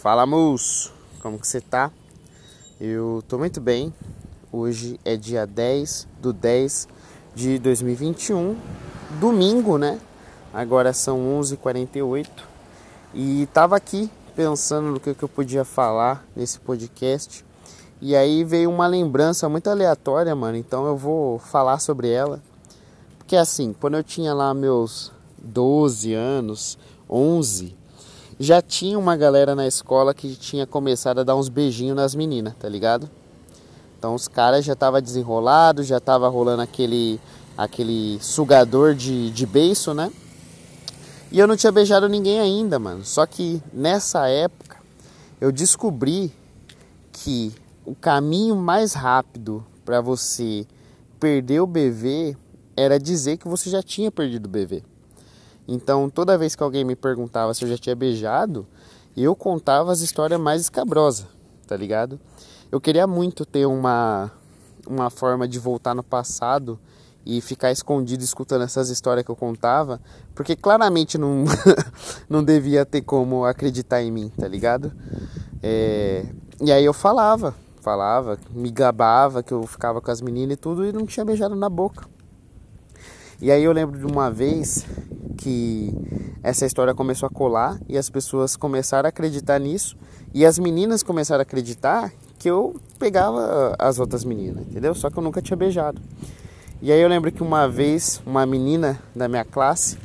Fala moço, como que você tá? Eu tô muito bem. Hoje é dia 10 do 10 de 2021, domingo, né? Agora são 11h48 e tava aqui pensando no que, que eu podia falar nesse podcast. E aí veio uma lembrança muito aleatória, mano. Então eu vou falar sobre ela. Porque assim, quando eu tinha lá meus 12 anos, 11, já tinha uma galera na escola que tinha começado a dar uns beijinhos nas meninas, tá ligado? Então os caras já tava desenrolado, já tava rolando aquele aquele sugador de, de beiço, né? E eu não tinha beijado ninguém ainda, mano. Só que nessa época eu descobri que o caminho mais rápido para você perder o bebê era dizer que você já tinha perdido o bebê. Então, toda vez que alguém me perguntava se eu já tinha beijado, eu contava as histórias mais escabrosas, tá ligado? Eu queria muito ter uma, uma forma de voltar no passado e ficar escondido escutando essas histórias que eu contava, porque claramente não, não devia ter como acreditar em mim, tá ligado? É, e aí eu falava, falava, me gabava que eu ficava com as meninas e tudo e não tinha beijado na boca. E aí eu lembro de uma vez que essa história começou a colar e as pessoas começaram a acreditar nisso e as meninas começaram a acreditar que eu pegava as outras meninas, entendeu? Só que eu nunca tinha beijado. E aí eu lembro que uma vez uma menina da minha classe,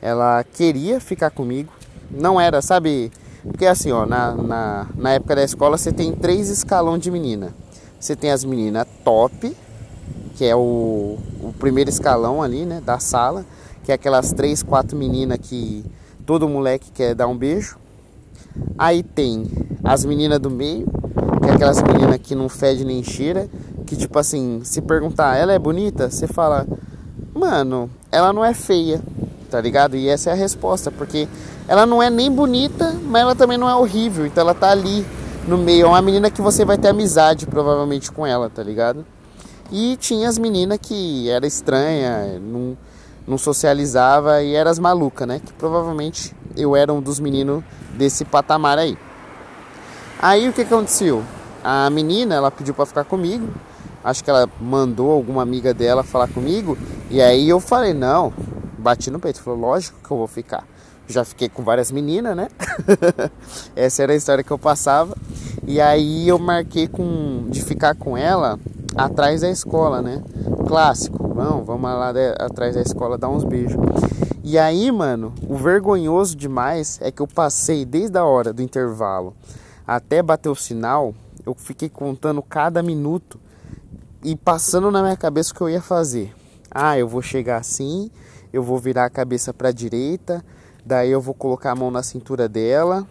ela queria ficar comigo, não era, sabe? Porque assim, ó, na, na, na época da escola você tem três escalões de menina. Você tem as meninas top, que é o, o primeiro escalão ali, né, da sala que é aquelas três, quatro meninas que todo moleque quer dar um beijo. Aí tem as meninas do meio, que é aquelas meninas que não fede nem cheira, que tipo assim, se perguntar, ela é bonita? Você fala, mano, ela não é feia, tá ligado? E essa é a resposta, porque ela não é nem bonita, mas ela também não é horrível, então ela tá ali no meio. É uma menina que você vai ter amizade provavelmente com ela, tá ligado? E tinha as meninas que era estranha, não não socializava e eras maluca, né? Que provavelmente eu era um dos meninos desse patamar aí. Aí o que aconteceu? A menina, ela pediu para ficar comigo. Acho que ela mandou alguma amiga dela falar comigo. E aí eu falei, não, bati no peito. Falou, lógico que eu vou ficar. Já fiquei com várias meninas, né? Essa era a história que eu passava. E aí eu marquei com, de ficar com ela atrás da escola, né? Clássico, vamos, lá de, atrás da escola dar uns beijos. E aí, mano, o vergonhoso demais é que eu passei desde a hora do intervalo até bater o sinal, eu fiquei contando cada minuto e passando na minha cabeça o que eu ia fazer. Ah, eu vou chegar assim, eu vou virar a cabeça para a direita, daí eu vou colocar a mão na cintura dela,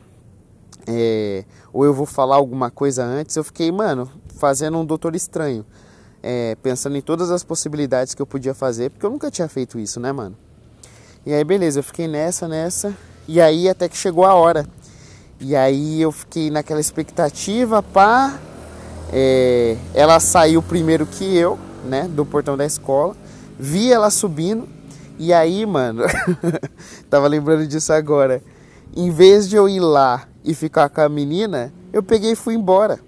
é, ou eu vou falar alguma coisa antes. Eu fiquei, mano, fazendo um doutor estranho. É, pensando em todas as possibilidades que eu podia fazer, porque eu nunca tinha feito isso, né, mano? E aí, beleza, eu fiquei nessa, nessa. E aí, até que chegou a hora. E aí, eu fiquei naquela expectativa, pá. É, ela saiu primeiro que eu, né, do portão da escola. Vi ela subindo. E aí, mano, tava lembrando disso agora. Em vez de eu ir lá e ficar com a menina, eu peguei e fui embora.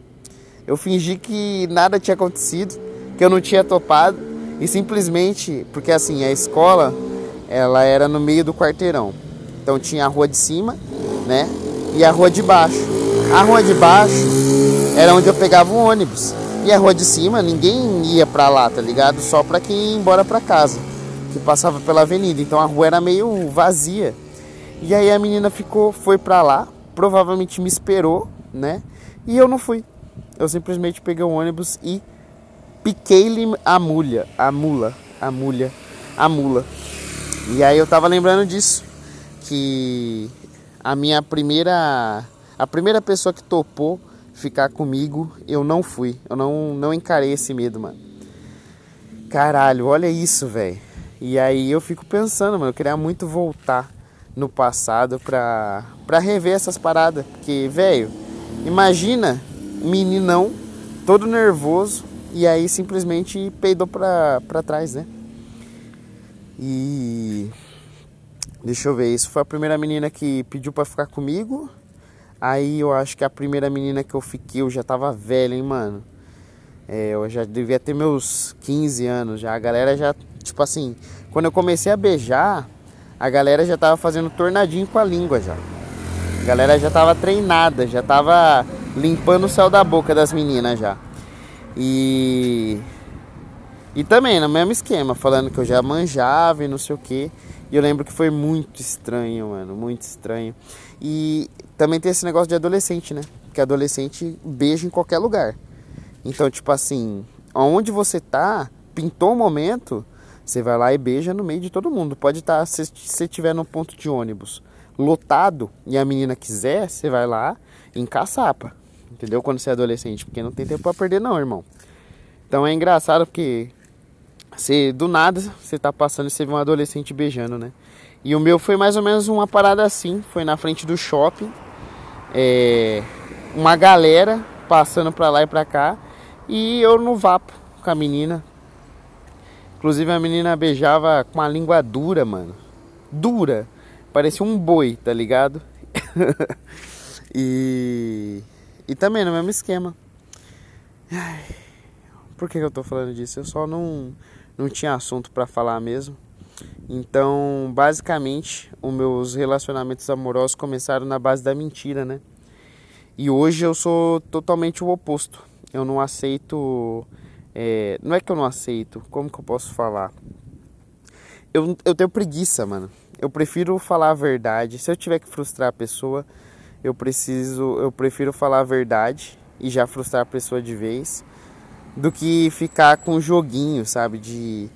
Eu fingi que nada tinha acontecido, que eu não tinha topado e simplesmente, porque assim, a escola, ela era no meio do quarteirão. Então tinha a rua de cima, né? E a rua de baixo. A rua de baixo era onde eu pegava o ônibus. E a rua de cima, ninguém ia pra lá, tá ligado? Só pra quem ia embora pra casa, que passava pela avenida. Então a rua era meio vazia. E aí a menina ficou, foi pra lá, provavelmente me esperou, né? E eu não fui. Eu simplesmente peguei o ônibus e piquei-lhe a mulha, a mula, a mulha, a mula. E aí eu tava lembrando disso, que a minha primeira, a primeira pessoa que topou ficar comigo, eu não fui. Eu não, não encarei esse medo, mano. Caralho, olha isso, velho. E aí eu fico pensando, mano, eu queria muito voltar no passado pra, pra rever essas paradas. Porque, velho, imagina meninão todo nervoso e aí simplesmente peidou pra, pra trás, né? E. Deixa eu ver, isso foi a primeira menina que pediu para ficar comigo. Aí eu acho que a primeira menina que eu fiquei, eu já tava velha, hein, mano. É, eu já devia ter meus 15 anos já. A galera já, tipo assim, quando eu comecei a beijar, a galera já tava fazendo tornadinho com a língua já. A galera já tava treinada, já tava limpando o céu da boca das meninas já. E e também no mesmo esquema, falando que eu já manjava e não sei o que. E eu lembro que foi muito estranho, mano, muito estranho. E também tem esse negócio de adolescente, né? Que adolescente beija em qualquer lugar. Então, tipo assim, aonde você tá, pintou um momento, você vai lá e beija no meio de todo mundo. Pode estar, tá, se você estiver no ponto de ônibus lotado e a menina quiser, você vai lá e encaçapa. Entendeu? Quando você é adolescente, porque não tem tempo pra perder não, irmão. Então é engraçado porque você, do nada, você tá passando e você vê um adolescente beijando, né? E o meu foi mais ou menos uma parada assim. Foi na frente do shopping. É, uma galera passando pra lá e pra cá. E eu no vapo com a menina. Inclusive a menina beijava com a língua dura, mano. Dura. Parecia um boi, tá ligado? e. E também no mesmo esquema. Ai, por que eu tô falando disso? Eu só não não tinha assunto para falar mesmo. Então, basicamente, os meus relacionamentos amorosos começaram na base da mentira, né? E hoje eu sou totalmente o oposto. Eu não aceito. É, não é que eu não aceito, como que eu posso falar? Eu, eu tenho preguiça, mano. Eu prefiro falar a verdade. Se eu tiver que frustrar a pessoa, eu preciso. Eu prefiro falar a verdade e já frustrar a pessoa de vez do que ficar com joguinho, sabe? De,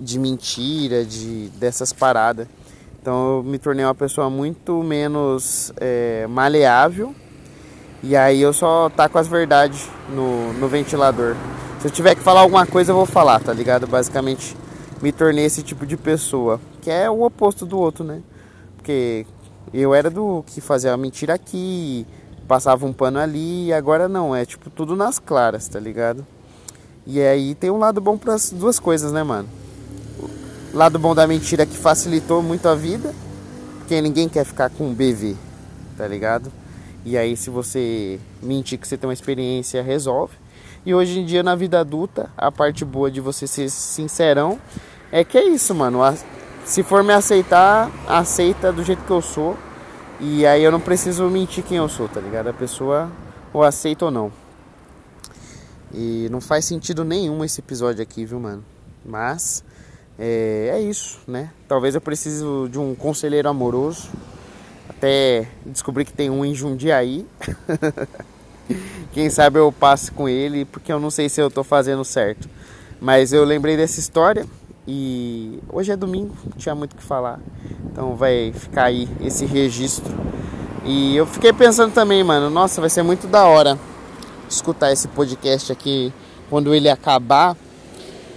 de mentira, de dessas paradas. Então eu me tornei uma pessoa muito menos é, maleável. E aí eu só taco as verdades no, no ventilador. Se eu tiver que falar alguma coisa, eu vou falar, tá ligado? Basicamente me tornei esse tipo de pessoa. Que é o oposto do outro, né? Porque eu era do que fazia a mentira aqui, passava um pano ali, agora não, é tipo tudo nas claras, tá ligado? E aí tem um lado bom para as duas coisas, né, mano? O lado bom da mentira que facilitou muito a vida, porque ninguém quer ficar com um BV, tá ligado? E aí se você mentir que você tem uma experiência, resolve. E hoje em dia na vida adulta, a parte boa de você ser sincerão é que é isso, mano. Se for me aceitar, aceita do jeito que eu sou. E aí eu não preciso mentir quem eu sou, tá ligado? A pessoa ou aceita ou não. E não faz sentido nenhum esse episódio aqui, viu, mano? Mas é, é isso, né? Talvez eu precise de um conselheiro amoroso. Até descobrir que tem um em Jundiaí. Quem sabe eu passe com ele, porque eu não sei se eu tô fazendo certo. Mas eu lembrei dessa história e hoje é domingo, não tinha muito o que falar. Então vai ficar aí esse registro. E eu fiquei pensando também, mano, nossa, vai ser muito da hora escutar esse podcast aqui quando ele acabar,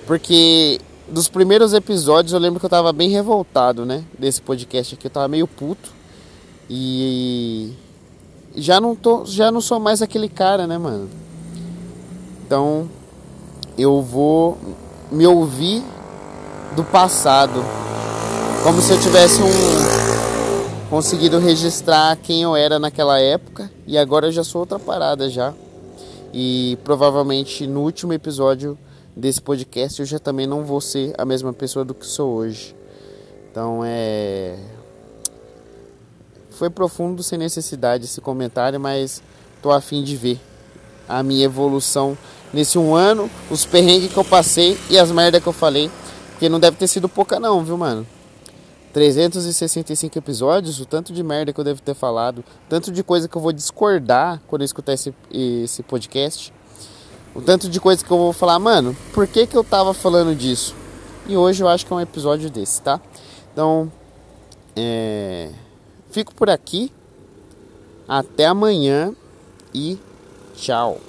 porque dos primeiros episódios eu lembro que eu tava bem revoltado, né? Desse podcast aqui, eu tava meio puto. E já não tô, já não sou mais aquele cara, né, mano? Então, eu vou me ouvir do passado, como se eu tivesse um conseguido registrar quem eu era naquela época e agora eu já sou outra parada já. E provavelmente no último episódio desse podcast eu já também não vou ser a mesma pessoa do que sou hoje. Então é. Foi profundo sem necessidade esse comentário, mas tô afim de ver a minha evolução nesse um ano, os perrengues que eu passei e as merdas que eu falei. Porque não deve ter sido pouca não, viu, mano? 365 episódios, o tanto de merda que eu devo ter falado, tanto de coisa que eu vou discordar quando eu escutar esse, esse podcast, o tanto de coisa que eu vou falar, mano, por que, que eu tava falando disso? E hoje eu acho que é um episódio desse, tá? Então, é... fico por aqui, até amanhã e tchau.